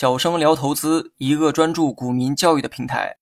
小生聊投资，一个专注股民教育的平台。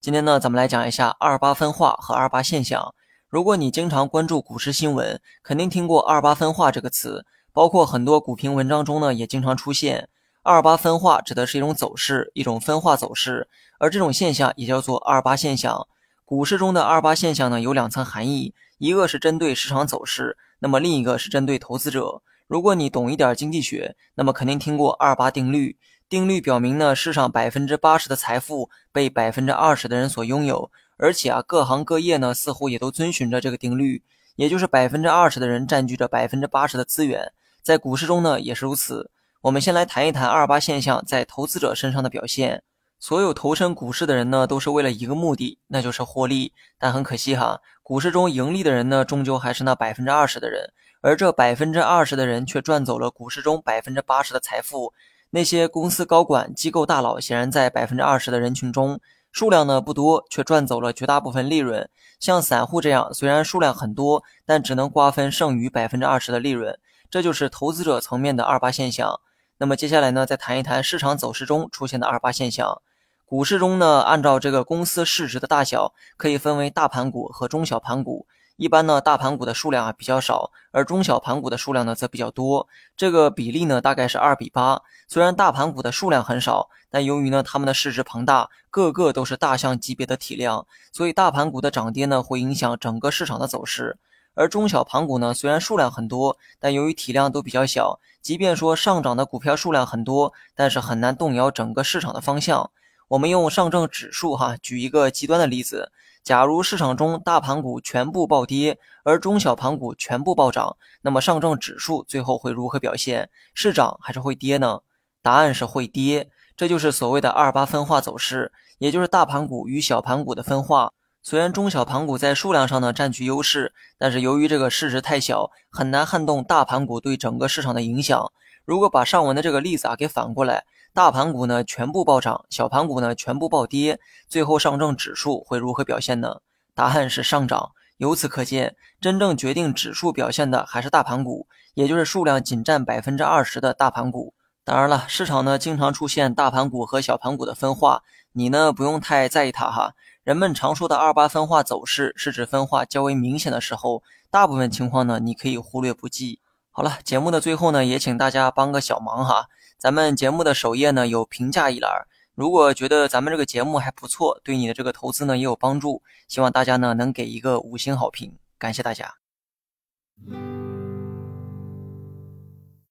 今天呢，咱们来讲一下二八分化和二八现象。如果你经常关注股市新闻，肯定听过二八分化这个词，包括很多股评文章中呢，也经常出现。二八分化指的是一种走势，一种分化走势，而这种现象也叫做二八现象。股市中的二八现象呢，有两层含义，一个是针对市场走势，那么另一个是针对投资者。如果你懂一点经济学，那么肯定听过二八定律。定律表明呢，世上百分之八十的财富被百分之二十的人所拥有，而且啊，各行各业呢似乎也都遵循着这个定律，也就是百分之二十的人占据着百分之八十的资源。在股市中呢也是如此。我们先来谈一谈二八现象在投资者身上的表现。所有投身股市的人呢，都是为了一个目的，那就是获利。但很可惜哈，股市中盈利的人呢，终究还是那百分之二十的人，而这百分之二十的人却赚走了股市中百分之八十的财富。那些公司高管、机构大佬，显然在百分之二十的人群中，数量呢不多，却赚走了绝大部分利润。像散户这样，虽然数量很多，但只能瓜分剩余百分之二十的利润。这就是投资者层面的二八现象。那么接下来呢，再谈一谈市场走势中出现的二八现象。股市中呢，按照这个公司市值的大小，可以分为大盘股和中小盘股。一般呢，大盘股的数量啊比较少，而中小盘股的数量呢则比较多。这个比例呢大概是二比八。虽然大盘股的数量很少，但由于呢它们的市值庞大，个个都是大象级别的体量，所以大盘股的涨跌呢会影响整个市场的走势。而中小盘股呢虽然数量很多，但由于体量都比较小，即便说上涨的股票数量很多，但是很难动摇整个市场的方向。我们用上证指数哈举一个极端的例子。假如市场中大盘股全部暴跌，而中小盘股全部暴涨，那么上证指数最后会如何表现？是涨还是会跌呢？答案是会跌。这就是所谓的二八分化走势，也就是大盘股与小盘股的分化。虽然中小盘股在数量上呢占据优势，但是由于这个市值太小，很难撼动大盘股对整个市场的影响。如果把上文的这个例子啊给反过来。大盘股呢全部暴涨，小盘股呢全部暴跌，最后上证指数会如何表现呢？答案是上涨。由此可见，真正决定指数表现的还是大盘股，也就是数量仅占百分之二十的大盘股。当然了，市场呢经常出现大盘股和小盘股的分化，你呢不用太在意它哈。人们常说的二八分化走势是指分化较为明显的时候，大部分情况呢你可以忽略不计。好了，节目的最后呢，也请大家帮个小忙哈。咱们节目的首页呢有评价一栏，如果觉得咱们这个节目还不错，对你的这个投资呢也有帮助，希望大家呢能给一个五星好评，感谢大家。